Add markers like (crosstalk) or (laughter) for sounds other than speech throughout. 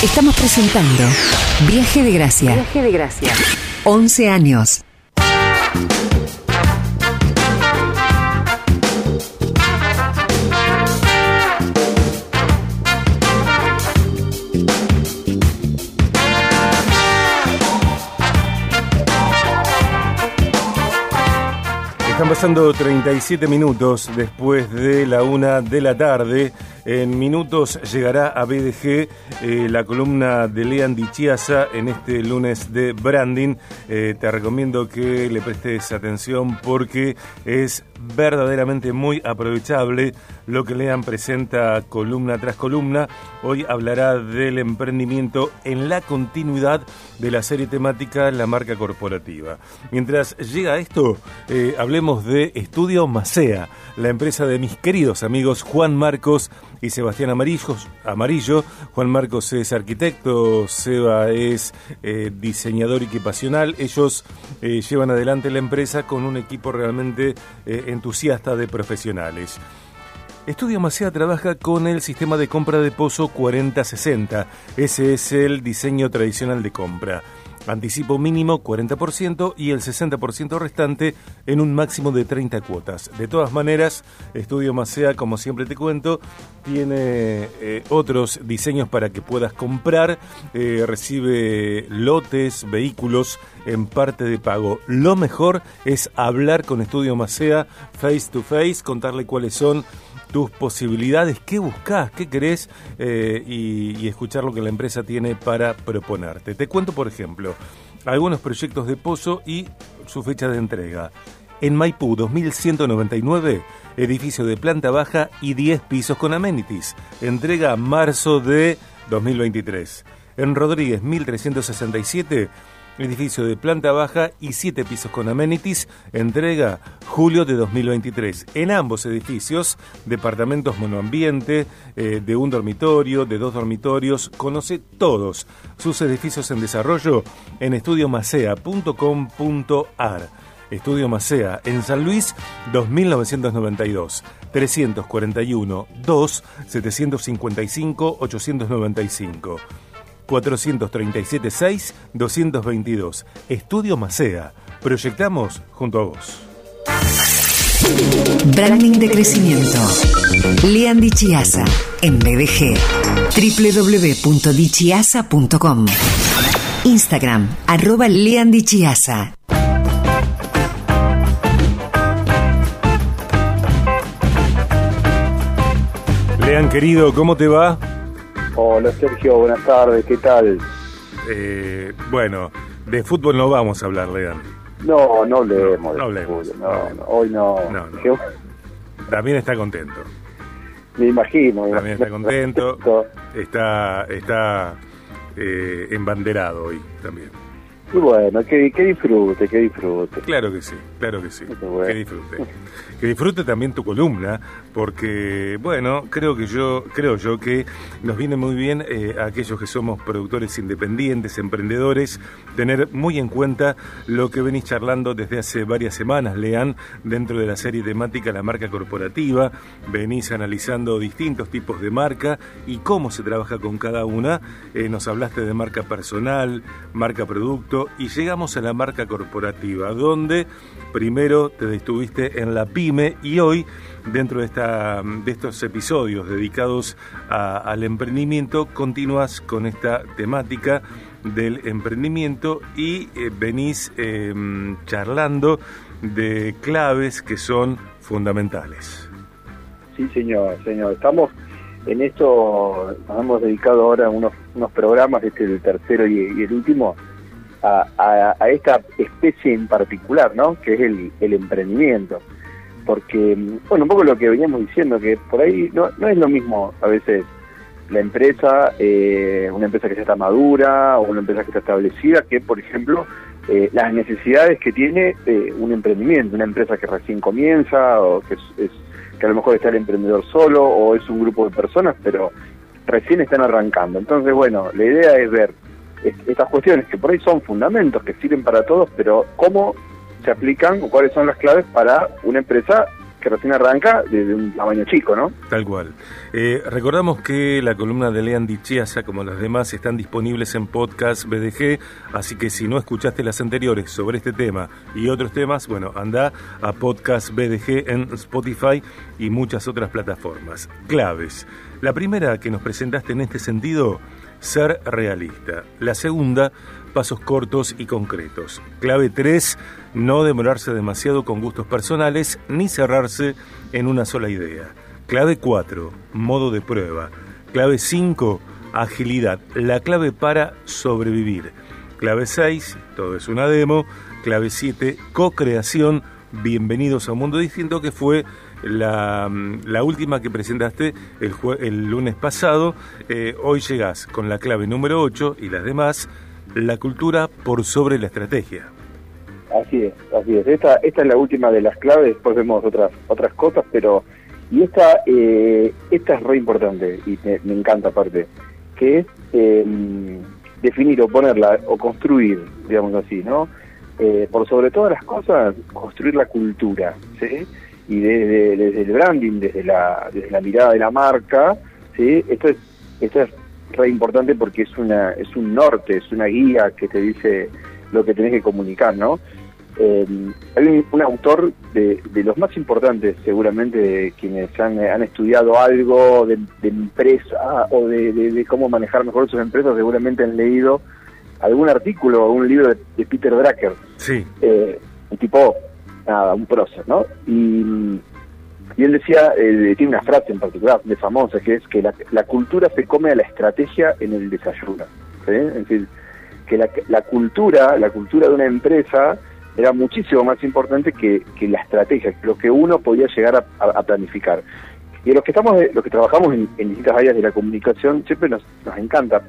Estamos presentando Viaje de Gracia. Viaje de Gracia. 11 años. Están pasando 37 minutos después de la una de la tarde. En minutos llegará a BDG eh, la columna de Lean Dichiasa en este lunes de branding. Eh, te recomiendo que le prestes atención porque es verdaderamente muy aprovechable lo que Lean presenta columna tras columna. Hoy hablará del emprendimiento en la continuidad de la serie temática La marca corporativa. Mientras llega esto, eh, hablemos de Estudio Macea, la empresa de mis queridos amigos Juan Marcos y Sebastián Amarillo. Amarillo. Juan Marcos es arquitecto, Seba es eh, diseñador equipacional. Ellos eh, llevan adelante la empresa con un equipo realmente entusiasta de profesionales. Estudio Macea trabaja con el sistema de compra de pozo 4060. Ese es el diseño tradicional de compra. Anticipo mínimo 40% y el 60% restante en un máximo de 30 cuotas. De todas maneras, Estudio Macea, como siempre te cuento, tiene eh, otros diseños para que puedas comprar. Eh, recibe lotes, vehículos en parte de pago. Lo mejor es hablar con Estudio Macea face to face, contarle cuáles son tus posibilidades, qué buscas, qué querés eh, y, escuchar lo que la empresa tiene para proponerte. Te cuento, por ejemplo, algunos proyectos de pozo y su fecha de entrega. En Maipú 2199, edificio de planta baja y 10 pisos con amenities. Entrega marzo de 2023. En Rodríguez 1367, edificio de planta baja y siete pisos con amenities, entrega julio de 2023. En ambos edificios, departamentos monoambiente, eh, de un dormitorio, de dos dormitorios, conoce todos sus edificios en desarrollo en estudiomacea.com.ar. Estudio Macea en San Luis 2992 341 2 755 895 437 6 222. Estudio Macea. Proyectamos junto a vos. Branding de crecimiento. Lean Dichiasa en BDG. www.dichiasa.com. Instagram, arroba Lean Dichiasa. Lean querido, ¿cómo te va? Hola Sergio, buenas tardes, ¿qué tal? Eh, bueno, de fútbol no vamos a hablar, Lean. No, no hablemos no, de fútbol. No, hoy no. También está contento. Me imagino. También está contento. (laughs) está está eh, embanderado hoy también. Y bueno, que, que, disfrute, que disfrute. Claro que sí, claro que sí. Que disfrute. que disfrute también tu columna, porque, bueno, creo que yo, creo yo que nos viene muy bien eh, a aquellos que somos productores independientes, emprendedores, tener muy en cuenta lo que venís charlando desde hace varias semanas, Lean, dentro de la serie temática La marca corporativa, venís analizando distintos tipos de marca y cómo se trabaja con cada una. Eh, nos hablaste de marca personal, marca producto y llegamos a la marca corporativa, donde primero te estuviste en la pyme y hoy dentro de, esta, de estos episodios dedicados al emprendimiento continúas con esta temática del emprendimiento y eh, venís em, charlando de claves que son fundamentales. Sí, señor, señor. Estamos en esto, nos hemos dedicado ahora a unos, unos programas, este el tercero y el último, a, esta especie en particular, ¿no? Que es el, el, emprendimiento. Porque, bueno, un poco lo que veníamos diciendo, que por ahí no, no es lo mismo a veces la empresa, eh, una empresa que ya está madura o una empresa que está establecida, que, por ejemplo, eh, las necesidades que tiene eh, un emprendimiento, una empresa que recién comienza o que es, que a lo mejor está el emprendedor solo o es un grupo de personas, pero recién están arrancando. Entonces, bueno, la idea es ver estas cuestiones que por ahí son fundamentos que sirven para todos, pero cómo se aplican o cuáles son las claves para una empresa que recién arranca desde un tamaño chico, ¿no? Tal cual. Eh, recordamos que la columna de Lean Dichiasa, como las demás, están disponibles en podcast BDG, así que si no escuchaste las anteriores sobre este tema y otros temas, bueno, anda a podcast BDG en Spotify y muchas otras plataformas. Claves. La primera que nos presentaste en este sentido, ser realista. La segunda, pasos cortos y concretos. Clave 3, no demorarse demasiado con gustos personales ni cerrarse en una sola idea. Clave 4, modo de prueba. Clave 5, agilidad, la clave para sobrevivir. Clave 6, todo es una demo. Clave 7, co-creación, bienvenidos a un mundo distinto que fue la, la última que presentaste el, el lunes pasado. Eh, hoy llegás con la clave número 8 y las demás, la cultura por sobre la estrategia. Así es, así es. Esta, esta es la última de las claves, después vemos otras, otras cosas, pero... Y esta, eh, esta es re importante y me, encanta aparte, que es eh, definir o ponerla o construir, digamos así, ¿no? Eh, por sobre todas las cosas, construir la cultura, ¿sí? Y desde, desde el branding, desde la, desde la mirada de la marca, ¿sí? esto es, esto es re importante porque es una es un norte, es una guía que te dice lo que tenés que comunicar, ¿no? Eh, hay un, autor de, de, los más importantes, seguramente, de quienes han, han estudiado algo de, empresa o de, cómo manejar mejor sus empresas, seguramente han leído algún artículo o un libro de, Peter Drucker. Sí. Eh, un tipo nada, un prócer, ¿no? Y, él decía, eh, tiene una frase en particular de famosa, que es que la, cultura se come a la estrategia en el desayuno. Es decir, que la, la, cultura, la cultura de una empresa era muchísimo más importante que, que la estrategia, lo que uno podía llegar a, a, planificar. Y los que estamos, los que trabajamos en, en, distintas áreas de la comunicación, siempre nos, nos encanta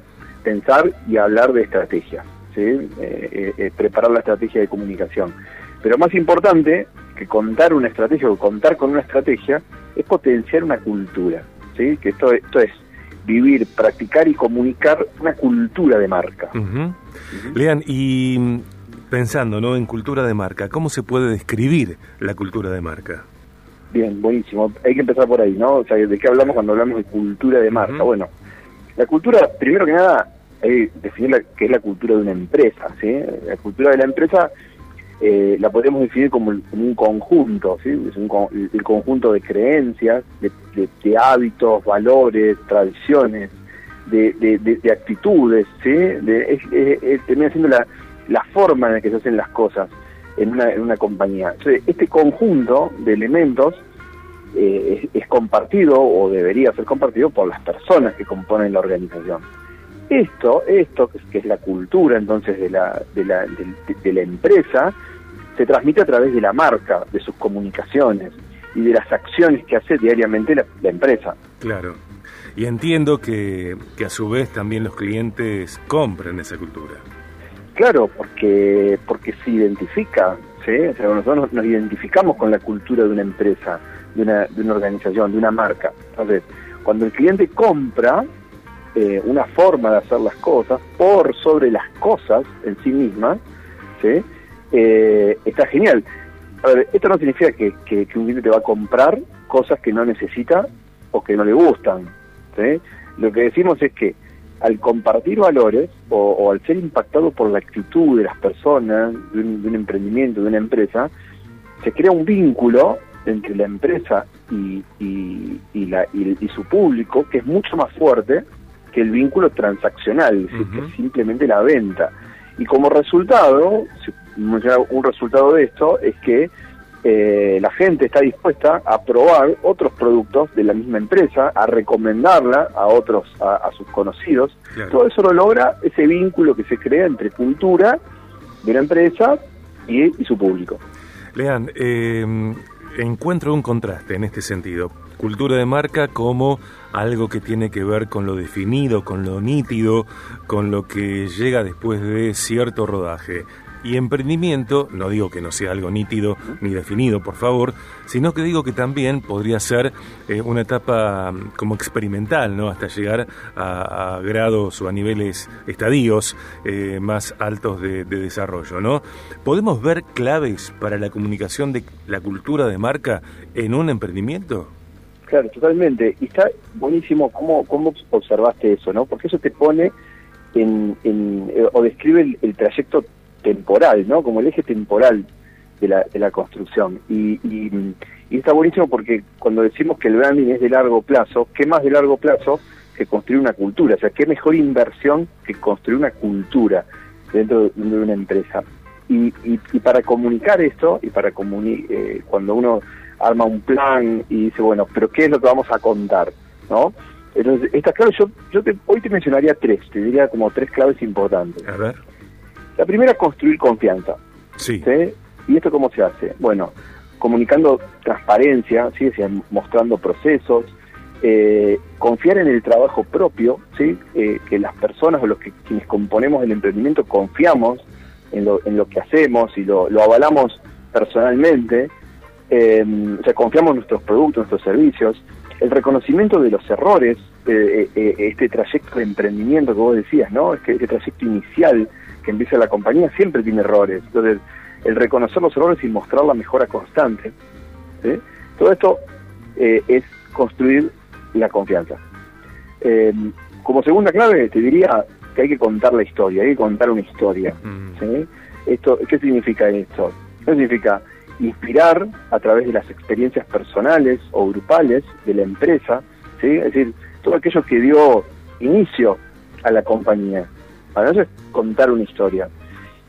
pensar y hablar de estrategia, ¿sí? Eh, eh, eh preparar la estrategia de comunicación. Pero más importante que contar una estrategia o contar con una estrategia es potenciar una cultura, ¿sí? Que esto, esto es vivir, practicar y comunicar una cultura de marca. Lean, y pensando ¿no? en cultura de marca, ¿cómo se puede describir la cultura de marca? Bien, buenísimo. Hay que empezar por ahí, ¿no? O sea, ¿de qué hablamos cuando hablamos de cultura de marca? Bueno, la cultura, primero que nada, hay que definir qué es la cultura de una empresa, ¿sí? La cultura de la empresa eh, la podemos definir como, un conjunto, es un, el conjunto de creencias, de, hábitos, valores, tradiciones, de, actitudes, ¿sí? es, termina siendo la, la, forma en la que se hacen las cosas en una, en una compañía. este conjunto de elementos eh, es, es, compartido o debería ser compartido por las personas que componen la organización. Esto, esto que es la cultura entonces de la, de la, de, la empresa, se transmite a través de la marca, de sus comunicaciones y de las acciones que hace diariamente la, empresa. Claro. Y entiendo que, que, a su vez también los clientes compren esa cultura. Claro, porque porque se identifica, ¿sí? O sea, nosotros nos, identificamos con la cultura de una empresa, de una, de una organización, de una marca. Entonces, cuando el cliente compra, eh, una forma de hacer las cosas por sobre las cosas en sí mismas, ¿sí? Eh, está genial. A ver, esto no significa que, que, un cliente te va a comprar cosas que no necesita o que no le gustan. ¿sí? Lo que decimos es que al compartir valores o, al ser impactado por la actitud de las personas, de un, emprendimiento, de una empresa, se crea un vínculo entre la empresa y, y, y, la, y, su público que es mucho más fuerte que el vínculo transaccional, que es simplemente la venta. Y como resultado, un resultado de esto es que eh, la gente está dispuesta a probar otros productos de la misma empresa, a recomendarla a otros, a, sus conocidos. Todo eso lo logra ese vínculo que se crea entre cultura de la empresa y, su público. Lean, eh, encuentro un contraste en este sentido. Cultura de marca como algo que tiene que ver con lo definido, con lo nítido, con lo que llega después de cierto rodaje. Y emprendimiento, no digo que no sea algo nítido ni definido, por favor, sino que digo que también podría ser eh, una etapa mm, como experimental, ¿no? Hasta llegar a, grados o a niveles estadios eh, más altos de, desarrollo, ¿no? ¿Podemos ver claves para la comunicación de la cultura de marca en un emprendimiento? Claro, totalmente. Y está buenísimo cómo, cómo observaste eso, ¿no? Porque eso te pone en, eh, o describe el trayecto temporal, ¿no? Como el eje temporal de la, de la construcción. Y, y, está buenísimo porque cuando decimos que el branding es de largo plazo, ¿qué más de largo plazo que construir una cultura? O sea, ¿qué mejor inversión que construir una cultura dentro de, una empresa? Y, y, para comunicar esto, y para comunicar, eh, cuando uno arma un plan y dice, bueno, pero ¿qué es lo que vamos a contar? ¿No? Entonces, estas claves, yo, yo te, hoy te mencionaría tres, te diría como tres claves importantes. A ver. La primera es construir confianza. Sí. ¿Y esto cómo se hace? Bueno, comunicando transparencia, ¿sí? mostrando procesos, eh, confiar en el trabajo propio, ¿sí? Eh, que las personas o los que quienes componemos el emprendimiento confiamos en lo, en lo que hacemos y lo, avalamos personalmente, eh, o sea, confiamos en nuestros productos, nuestros servicios, el reconocimiento de los errores, este trayecto de emprendimiento que vos decías, ¿no? Este, este trayecto inicial que empieza la compañía siempre tiene errores. Entonces, el reconocer los errores y mostrar la mejora constante. Todo esto eh, es construir la confianza. Eh, como segunda clave, te diría que hay que contar la historia, hay que contar una historia. Mm. Esto, ¿Qué significa esto? ¿Qué significa? Inspirar a través de las experiencias personales o grupales de la empresa, ¿sí? es decir, todo aquello que dio inicio a la compañía. Para eso es contar una historia.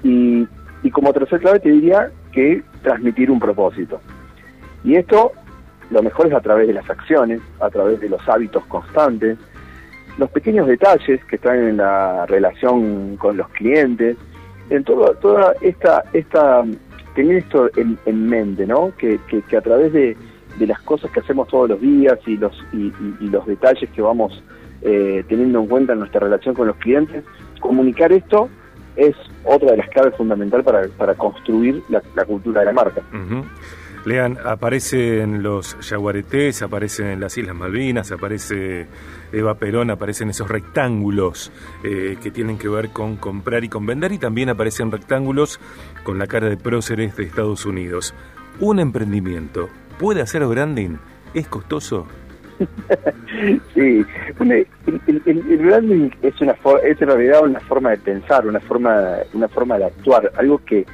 Y, y como tercer clave te diría que transmitir un propósito. Y esto lo mejor es a través de las acciones, a través de los hábitos constantes, los pequeños detalles que están en la relación con los clientes, en todo, toda esta, esta, tener esto en, mente, ¿no? Que, que, a través de, de, las cosas que hacemos todos los días y los, y, los detalles que vamos eh, teniendo en cuenta en nuestra relación con los clientes, comunicar esto es otra de las claves fundamentales para, para construir la, cultura de la marca. Lean, aparecen los yaguaretés, aparecen en las Islas Malvinas, aparece Eva Perón, aparecen esos rectángulos eh, que tienen que ver con comprar y con vender y también aparecen rectángulos con la cara de próceres de Estados Unidos. ¿Un emprendimiento puede hacer branding? ¿Es costoso? (laughs) sí, el, branding es una es en realidad una forma de pensar, una forma una forma de actuar, algo que,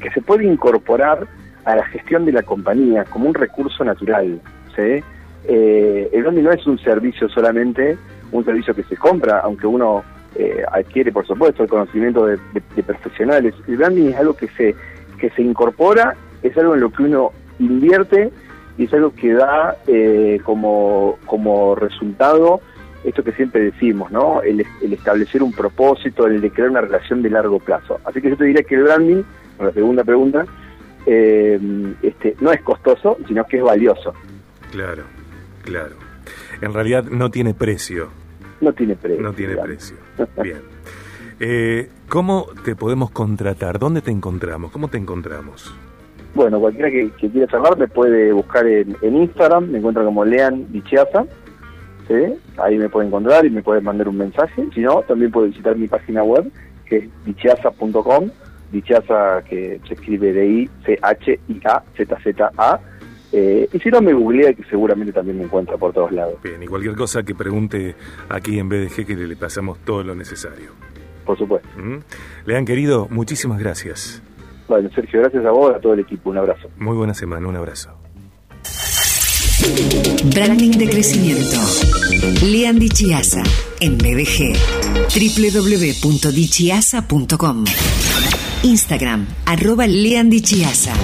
que se puede incorporar a la gestión de la compañía como un recurso natural. ¿sí? Eh, el branding no es un servicio solamente, un servicio que se compra, aunque uno eh, adquiere, por supuesto, el conocimiento de, de, profesionales. El branding es algo que se que se incorpora, es algo en lo que uno invierte y es algo que da eh, como, como resultado esto que siempre decimos, ¿no? El, establecer un propósito, el de crear una relación de largo plazo. Así que yo te diría que el branding, la segunda pregunta, eh, este, no es costoso, sino que es valioso. Claro, claro. En realidad no tiene precio. No tiene precio. No tiene precio. Bien. Eh, ¿Cómo te podemos contratar? ¿Dónde te encontramos? ¿Cómo te encontramos? Bueno, cualquiera que, quiera charlar me puede buscar en, Instagram, me encuentra como Lean Dichiaza, ¿sí? ahí me puede encontrar y me puede mandar un mensaje. Si no, también puede visitar mi página web, que es dichiaza.com, Dichiaza que se escribe D-I-C-H-I-A-Z-Z-A. Eh, y si no, me googlea que seguramente también me encuentra por todos lados. Bien, y cualquier cosa que pregunte aquí en BDG que le pasamos todo lo necesario. Por supuesto. ¿Mm? Lean, querido, muchísimas gracias. Bueno, Sergio, gracias a vos, a todo el equipo. Un abrazo. Muy buena semana, un abrazo. Branding de crecimiento. Lean Dichiasa en BDG. www.dichiasa.com. Instagram, arroba Lean Dichiasa.